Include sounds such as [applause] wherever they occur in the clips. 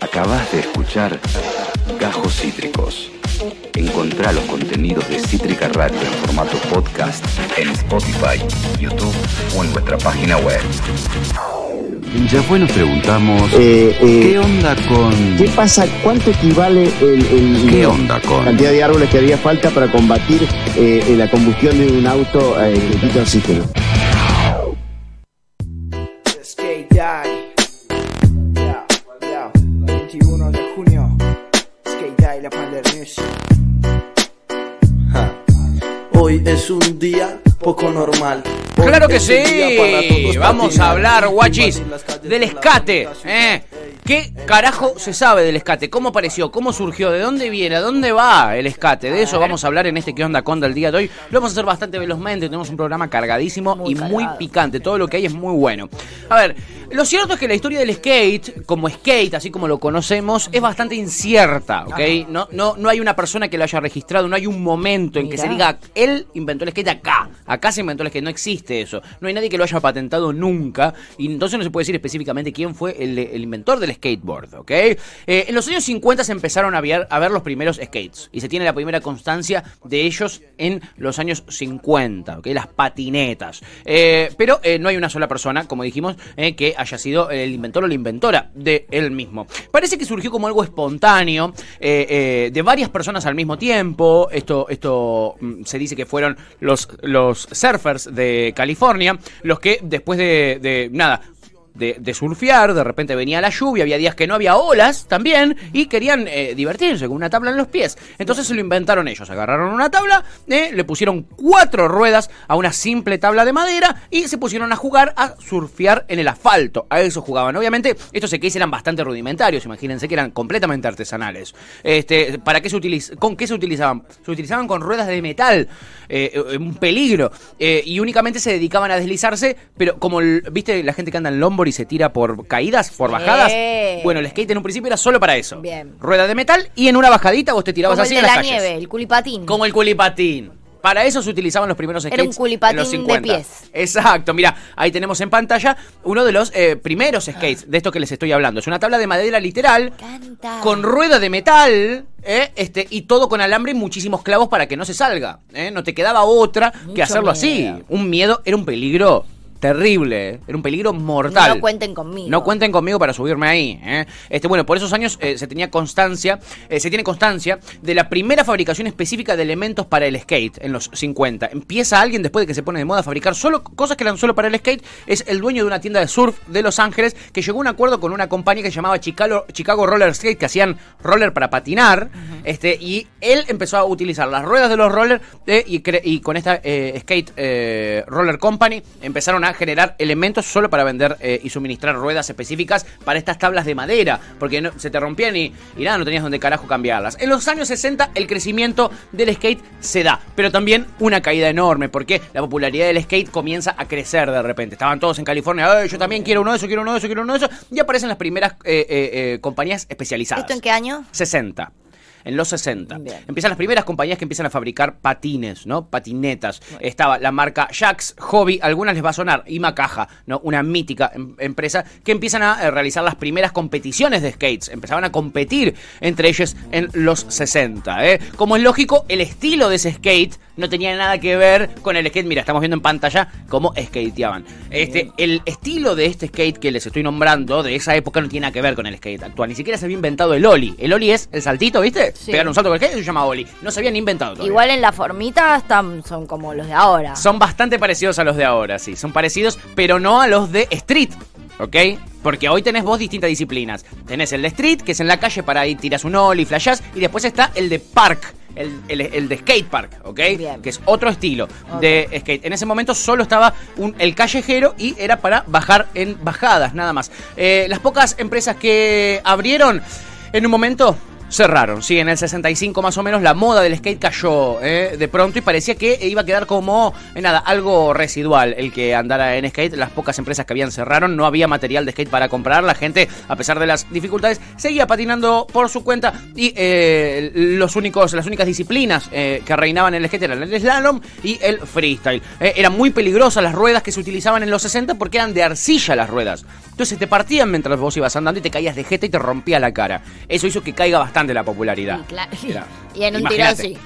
Acabas de escuchar Gajos Cítricos. Encontrá los contenidos de Cítrica Radio en formato podcast en Spotify, YouTube o en nuestra página web. Ya fue, nos preguntamos, Eh, eh, ¿qué onda con...? ¿Qué pasa? ¿Cuánto equivale el, el- ¿Qué onda con? la cantidad de árboles que haría falta para combatir eh, la combustión de un auto eh, que quita oxígeno? Es un día poco normal. Claro que sí. Vamos a hablar, guachis, del escate. ¿eh? ¿Qué carajo se sabe del escate? ¿Cómo apareció? ¿Cómo surgió? ¿De dónde viene? ¿A dónde va el escate? De eso vamos a hablar en este ¿Qué onda con del día de hoy? Lo vamos a hacer bastante velozmente. Tenemos un programa cargadísimo y muy picante. Todo lo que hay es muy bueno. A ver, lo cierto es que la historia del skate, como skate, así como lo conocemos, es bastante incierta, ¿ok? No, no, no hay una persona que lo haya registrado, no hay un momento en que se diga, él inventó el skate acá. Acá se inventó el skate, no existe eso. No hay nadie que lo haya patentado nunca. Y entonces no se puede decir específicamente quién fue el, el inventor del skateboard, ¿ok? Eh, en los años 50 se empezaron a ver, a ver los primeros skates. Y se tiene la primera constancia de ellos en los años 50, ¿ok? Las patinetas. Eh, pero eh, no hay una sola persona, como dijimos, que haya sido el inventor o la inventora de él mismo. Parece que surgió como algo espontáneo, eh, eh, de varias personas al mismo tiempo. Esto, esto mm, se dice que fueron los, los surfers de California, los que después de, de nada, de, surfear, de repente venía la lluvia, había días que no había olas también, y querían eh, divertirse con una tabla en los pies. Entonces se lo inventaron ellos, agarraron una tabla, eh, le pusieron cuatro ruedas a una simple tabla de madera y se pusieron a jugar a surfear en el asfalto. A eso jugaban. Obviamente, estos skates eran bastante rudimentarios, imagínense que eran completamente artesanales. Este, ¿para qué se utiliz ¿Con qué se utilizaban? Se utilizaban con ruedas de metal, eh, un peligro, y únicamente se dedicaban a deslizarse, pero como, viste, la gente que anda en longboard y se tira por caídas, por bajadas. Bueno, el skate en un principio era solo para eso. Bien. Rueda de metal y en una bajadita vos te tirabas Como el así de en las la calles. nieve, el culipatín. Como el culipatín. Para eso se utilizaban los primeros skates Era un culipatín en los de 50. pies. Exacto, mira, ahí tenemos en pantalla uno de los eh, primeros skates de esto que les estoy hablando. Es una tabla de madera literal Canta. con rueda de metal, ¿eh? este, y todo con alambre y muchísimos clavos para que no se salga. ¿eh? No te quedaba otra que hacerlo así. Un miedo, era un peligro terrible, era un peligro mortal. No cuenten conmigo. No cuenten conmigo para subirme ahí. ¿eh? Este, bueno, por esos años eh, se tenía constancia, eh, se tiene constancia de la primera fabricación específica de elementos para el skate en los 50. Empieza alguien después de que se pone de moda a fabricar solo cosas que eran solo para el skate. Es el dueño de una tienda de surf de Los Ángeles que llegó a un acuerdo con una compañía que se llamaba Chicago, Chicago Roller Skate, que hacían roller para patinar. este, y él empezó a utilizar las ruedas de los rollers eh, y, y con esta Skate Roller Company empezaron a generar elementos solo para vender eh, y suministrar ruedas específicas para estas tablas de madera, porque no- se te rompían y, y nada, no tenías donde carajo cambiarlas. En los años 60 el crecimiento del skate se da, pero también una caída enorme, porque la popularidad del skate comienza a crecer de repente. Estaban todos en California, "Ay, yo también quiero uno de esos, quiero uno de esos, quiero uno de esos, y aparecen las primeras eh, eh, compañías especializadas. ¿Esto en qué año? 60. En los 60. Empiezan las primeras compañías que empiezan a fabricar patines, ¿no? Patinetas. Estaba la marca Jax, Hobby, algunas les va a sonar, y Macaja, ¿no? Una mítica em- empresa que empiezan a eh, realizar las primeras competiciones de skates. Empezaban a competir entre ellos en los 60, ¿eh? Como es lógico, el estilo de ese skate no tenía nada que ver con el skate. Mira, estamos viendo en pantalla cómo skateaban. Este, el estilo de este skate que les estoy nombrando de esa época no tiene nada que ver con el skate actual. Ni siquiera se había inventado el Oli. El Oli es el saltito, ¿viste? Sí. Pegar un salto con el skate y se llama Oli. No se habían inventado todavía. Igual en la formita están, son como los de ahora. Son bastante parecidos a los de ahora, sí. Son parecidos, pero no a los de Street, ¿ok? Porque hoy tenés vos distintas disciplinas. Tenés el de Street, que es en la calle para ahí tiras un ollie, flashás, y después está el de Park. El, el- el de skate park, ¿ok? Que es otro estilo de skate. En ese momento solo estaba un- el callejero y era para bajar en bajadas, nada más. Eh, las pocas empresas que abrieron en un momento cerraron. Sí, en el 65 más o menos la moda del skate cayó eh, de pronto y parecía que iba a quedar como, eh, nada, algo residual el que andara en skate. Las pocas empresas que habían cerraron, no había material de skate para comprar. La gente, a pesar de las dificultades, seguía patinando por su cuenta y eh, los únicos, las únicas disciplinas que reinaban en el skate eran el slalom y el freestyle. Eran muy peligrosas las ruedas que se utilizaban en los 60 porque eran de arcilla las ruedas. Entonces te partían mientras vos ibas andando y te caías de jeta y te rompía la cara. Eso hizo que caiga bastante la popularidad. Y, claro, [laughs] Era- y en un tiro sí.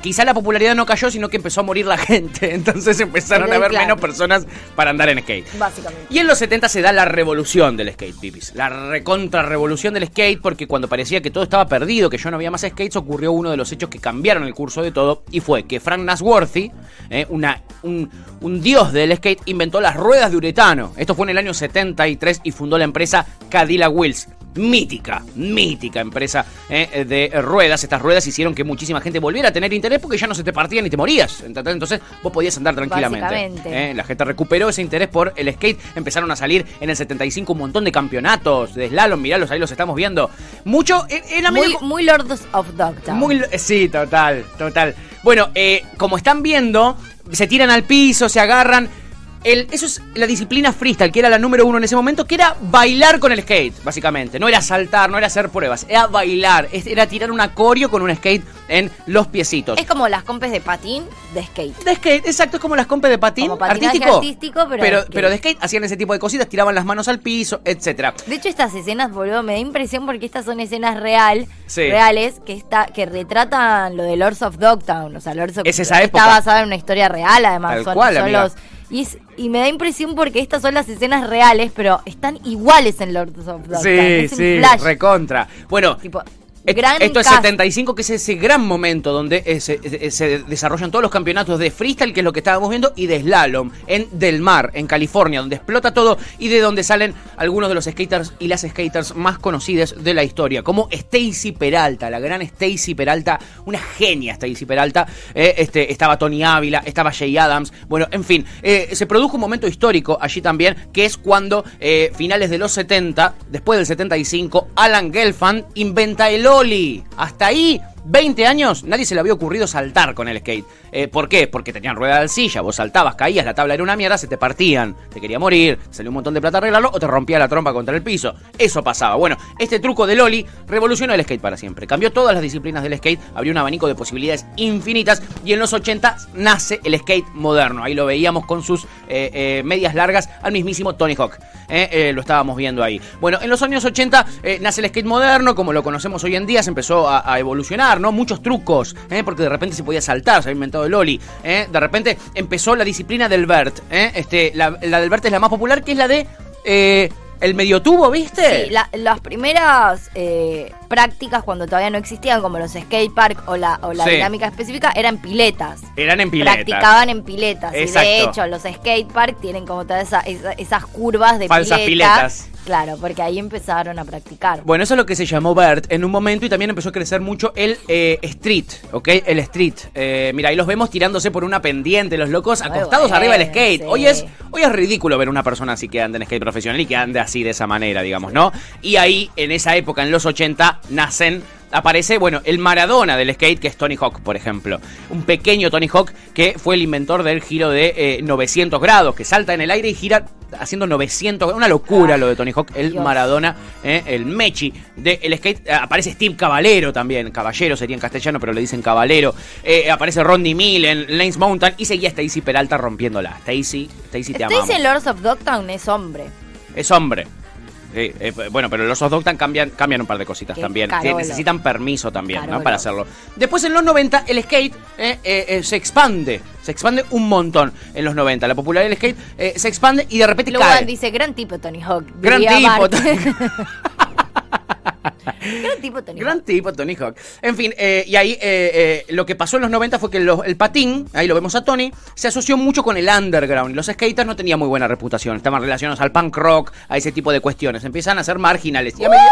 Quizá la popularidad no cayó, sino que empezó a morir la [laughs] gente. Entonces empezaron a haber claro. menos personas para andar en skate. Básicamente. Y en los 70 se da la revolución del skate, pipis. La recontra revolución del skate, porque cuando parecía que todo estaba perdido, que yo no había más skates, ocurrió uno de los hechos que cambiaron el curso de todo, y fue que Frank Nasworthy, eh, una, un, un dios del skate, inventó las ruedas de uretano. Esto fue en el año 73 y fundó la empresa Cadillac Wheels. Mítica, mítica empresa eh, de ruedas. Estas ruedas hicieron que muchísima gente volviera a tener interés porque ya no se te partían ni te morías. Entonces vos podías andar tranquilamente. Eh. La gente recuperó ese interés por el skate. Empezaron a salir en el 75 un montón de campeonatos de slalom. Miralos, ahí los estamos viendo. Mucho. eh, Era Muy, medio- muy Lords of Dogtown. muy, sí, total, total. Bueno, eh, como están viendo, se tiran al piso, se agarran. El, eso es la disciplina freestyle, que era la número uno en ese momento, que era bailar con el skate, básicamente. No era saltar, no era hacer pruebas, era bailar, era tirar un acorio con un skate en los piecitos. Es como las compes de patín de skate. De skate, exacto, es como las compes de patín Como artístico. artístico, pero de pero, de skate hacían ese tipo de cositas, tiraban las manos al piso, etcétera. De hecho, estas escenas, boludo, me da impresión porque estas son escenas real, Sí. reales que está, que retratan lo de Lords of Dogtown. O sea, Lords of Es esa está época. basada en una historia real, además. Tal son, cual, son amiga. los. Y, es- y me da impresión porque estas son las escenas reales, pero están iguales en Lords of Dogtown. Sí, es sí, recontra. Bueno, Tipo, gran Esto es cast. 75, que es ese gran momento donde eh, se, eh, se desarrollan todos los campeonatos de freestyle, que es lo que estábamos viendo, y de slalom en Del Mar, en California, donde explota todo y de donde salen algunos de los skaters y las skaters más conocidas de la historia, como Stacy Peralta, la gran Stacy Peralta, una genia Stacy Peralta. eh, este, estaba Tony Ávila, estaba Jay Adams. Bueno, en fin, eh, se produjo un momento histórico allí también, que es cuando, eh, finales de los 70, después del 75, Alan Gelfand inventa el Oli. Hasta ahí, 20 años, nadie se le había ocurrido saltar con el skate. Eh, ¿Por qué? Porque tenían rueda de silla, vos saltabas, caías, la tabla era una mierda, se te partían, te quería morir, salió un montón de plata arreglarlo o te rompía la trompa contra el piso. Eso pasaba. Bueno, este truco del Oli revolucionó el skate para siempre. Cambió todas las disciplinas del skate, abrió un abanico de posibilidades infinitas y en los 80 nace el skate moderno. Ahí lo veíamos con sus eh, eh, medias largas al mismísimo Tony Hawk. Lo estábamos viendo ahí. Bueno, en los años 80 eh, nace el skate moderno, como lo conocemos hoy en día, se empezó a evolucionar, ¿no? Muchos trucos, ¿eh? porque de repente se podía saltar, se había inventado el Oli. ¿eh? De repente empezó la disciplina del Vert. ¿eh? Este, la, del Vert es la más popular, que es la de eh, el medio tubo, ¿viste? Sí, la- las primeras eh, prácticas cuando todavía no existían, como los skate park o la, o la Sí. dinámica específica, eran piletas. Eran en piletas. Practicaban en piletas. Y de hecho, los skate park tienen como todas esa- esa- esas curvas de Falsas pileta. piletas. Claro, porque ahí empezaron a practicar. Bueno, eso es lo que se llamó Bert en un momento y también empezó a crecer mucho el eh, street, ¿ok? El street. Eh, mira, ahí los vemos tirándose por una pendiente, los locos Muy acostados bueno, arriba del skate. sí. Hoy es hoy es ridículo ver una persona así que anda en skate profesional y que ande así de esa manera, digamos, ¿no? Y ahí, en esa época, en los 80, nacen aparece, bueno, el Maradona del skate, que es Tony Hawk, por ejemplo. Un pequeño Tony Hawk que fue el inventor del giro de eh, 900 grados, que salta en el aire y gira haciendo 900 Una locura lo de Tony Hawk, el Dios. Maradona, eh, el Mechi del skate. Eh, aparece Steve Caballero también, Caballero sería en castellano, pero le dicen Caballero. Eh, aparece Rodney Mill en Lanes Mountain y seguía Stacy Peralta rompiéndola. Stacy, Stacy te amamos. Stacy en Lords of Dogtown es hombre. Es hombre. Sí, eh, bueno, pero los Osdogtan cambian, cambian un par de cositas Qué también. Carolo. necesitan permiso también, ¿no? Para hacerlo. Después en los 90 el skate eh, eh, eh, se expande. Se expande un montón en los 90. La popularidad del skate eh, se expande y de repente Lugan cae. dice, gran tipo Tony Hawk. Gran tipo, [laughs] [laughs] [laughs] gran tipo Tony Gran Hawk. tipo, Tony Hawk. En fin, eh, y ahí eh, eh, lo que pasó en los 90 fue que los- el patín, ahí lo vemos a Tony, se asoció mucho con el underground. Los skaters no tenían muy buena reputación. Estaban relacionados al punk rock, a ese tipo de cuestiones. Empiezan a ser marginales. Y a medida-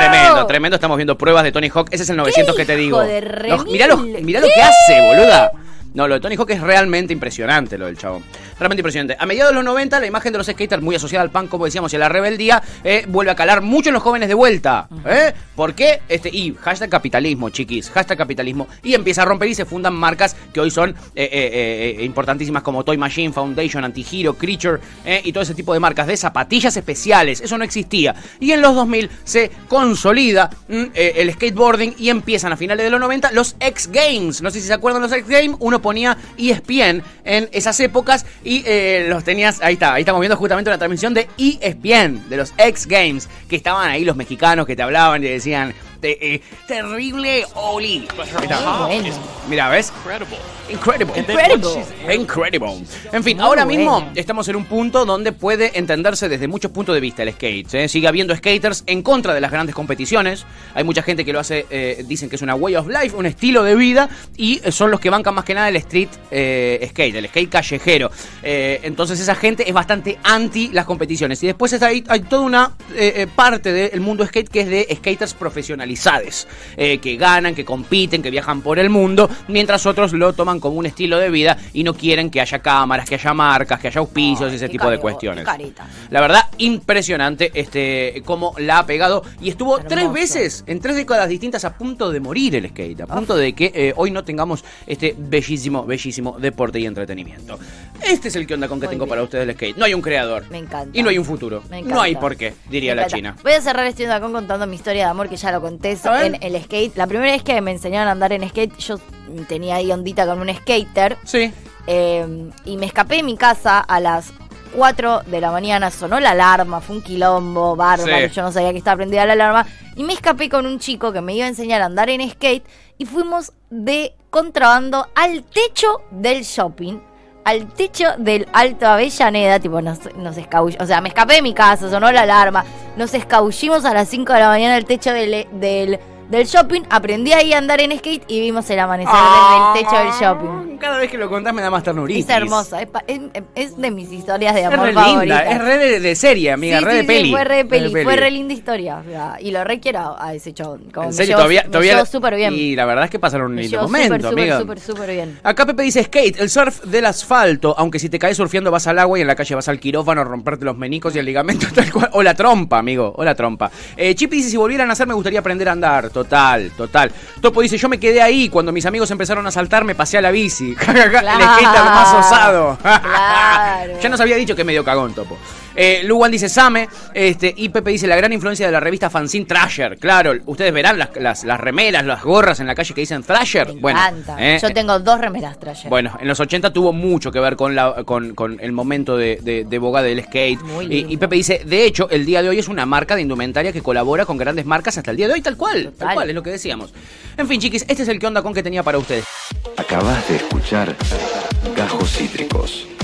Tremendo, tremendo. Estamos viendo pruebas de Tony Hawk. Ese es el 900 que te digo. Los- mirá, los- remil. mirá lo que hace, boluda. No, lo de Tony Hawk es realmente impresionante, lo del chabón. Realmente impresionante. A mediados de los 90, la imagen de los skaters, muy asociada al punk, como decíamos, y a la rebeldía, eh, vuelve a calar mucho en los jóvenes de vuelta. ¿eh? ¿Por qué? Este, y hashtag capitalismo, chiquis. Hashtag capitalismo. Y empieza a romper y se fundan marcas que hoy son eh, eh, importantísimas como Toy Machine, Foundation, Antihero, Creature y todo ese tipo de marcas de zapatillas especiales. Eso no existía. Y en los 2000 se consolida mm, el skateboarding y empiezan a finales de los 90 los X Games. No sé si se acuerdan los X Games. Uno ponía ESPN en esas épocas Y eh, los tenías, ahí está, ahí estamos viendo justamente una transmisión de ESPN, de los X Games, que estaban ahí los mexicanos que te hablaban y decían, eh, terrible Oli. Muy bueno. Mira, ¿ves? Incredible. Incredible. Incredible. En fin, ahora mismo estamos en un punto donde puede entenderse desde muchos puntos de vista el skate. ¿eh? Sigue habiendo skaters en contra de las grandes competiciones. Hay mucha gente que lo hace, eh, dicen que es una way of life, un estilo de vida, y eh, son los que bancan más que nada el street eh, skate, el skate callejero. Eh, entonces esa gente es bastante anti las competiciones. Y después está ahí, hay toda una parte del mundo skate que es de skaters eh, que ganan, que compiten, que viajan por el mundo, mientras otros lo toman como un estilo de vida y no quieren que haya cámaras, que haya marcas, que haya auspicios y ese tipo de cuestiones. La verdad, impresionante este cómo la ha pegado. Y estuvo Hermoso. tres veces, en tres décadas distintas, a punto de morir el skate. A punto de que eh, hoy no tengamos este bellísimo, bellísimo deporte y entretenimiento. Este es el que onda con que Muy tengo bien. para ustedes el skate. No hay un creador. Me encanta. Y no hay un futuro. Me encanta. No hay por qué, diría Me la encanta. China. Voy a cerrar este acá contando mi historia de amor que ya lo conté En el skate. La primera vez que me enseñaron a andar en skate, yo tenía ahí ondita con un skater. Sí. eh, y me escapé de mi casa a las 4 de la mañana. Sonó la alarma, fue un quilombo, bárbaro. Sí. Yo no sabía que estaba prendida la alarma. Y me escapé con un chico que me iba a enseñar a andar en skate. Y fuimos de contrabando al techo del shopping. Al techo del Alto Avellaneda, tipo, nos, nos escabull- O sea, me escapé de mi casa, sonó la alarma. Nos escabullimos a las 5 de la mañana al techo del, del shopping. Aprendí ahí a andar en skate y vimos el amanecer desde el techo del shopping. Cada vez que lo contás me da más ternuritis. Es hermosa, es, pa- es- es de mis historias de Es amor linda, favoritas. es re de, de serie, amiga, Sí, re sí, de sí, peli. fue re de peli, fue re linda historia. o sea, Y lo re quiero a ese chabón. Como En me serio, llevo- todavía, me todavía. llevo súper bien. Y la verdad es que pasaron un lindo momento, súper, amiga. súper, súper bien. Acá Pepe dice skate, el surf del asfalto, aunque si te caes surfeando vas al agua y en la calle vas al quirófano a romperte los menicos y el ligamento [laughs] tal cual. O la trompa, amigo, o la trompa. Eh, Chippy dice, si volvieran a nacer me gustaría aprender a andar. Total, total. Topo dice, yo me quedé ahí cuando mis amigos empezaron a saltar, me pasé a la bici. [laughs] el Claro. skater más osado. [laughs] Claro. ya nos había dicho que es medio cagón, Topo. Eh, Luwan dice Same, este, y Pepe dice la gran influencia de la revista Fanzine Thrasher. Claro, ustedes verán las, las, las remeras, las gorras en la calle que dicen Thrasher. Me bueno, encanta. eh, Yo tengo dos remeras trayer. bueno, en los 80 tuvo mucho que ver con, la, con, con el momento de, de, de boga del skate. Muy Y, y Pepe dice, de hecho, el día de hoy es una marca de indumentaria que colabora con grandes marcas hasta el día de hoy, tal cual. Tal cual, es lo que decíamos. En fin, chiquis, este es el que onda con que tenía para ustedes. Acabas de escuchar Gajos Cítricos.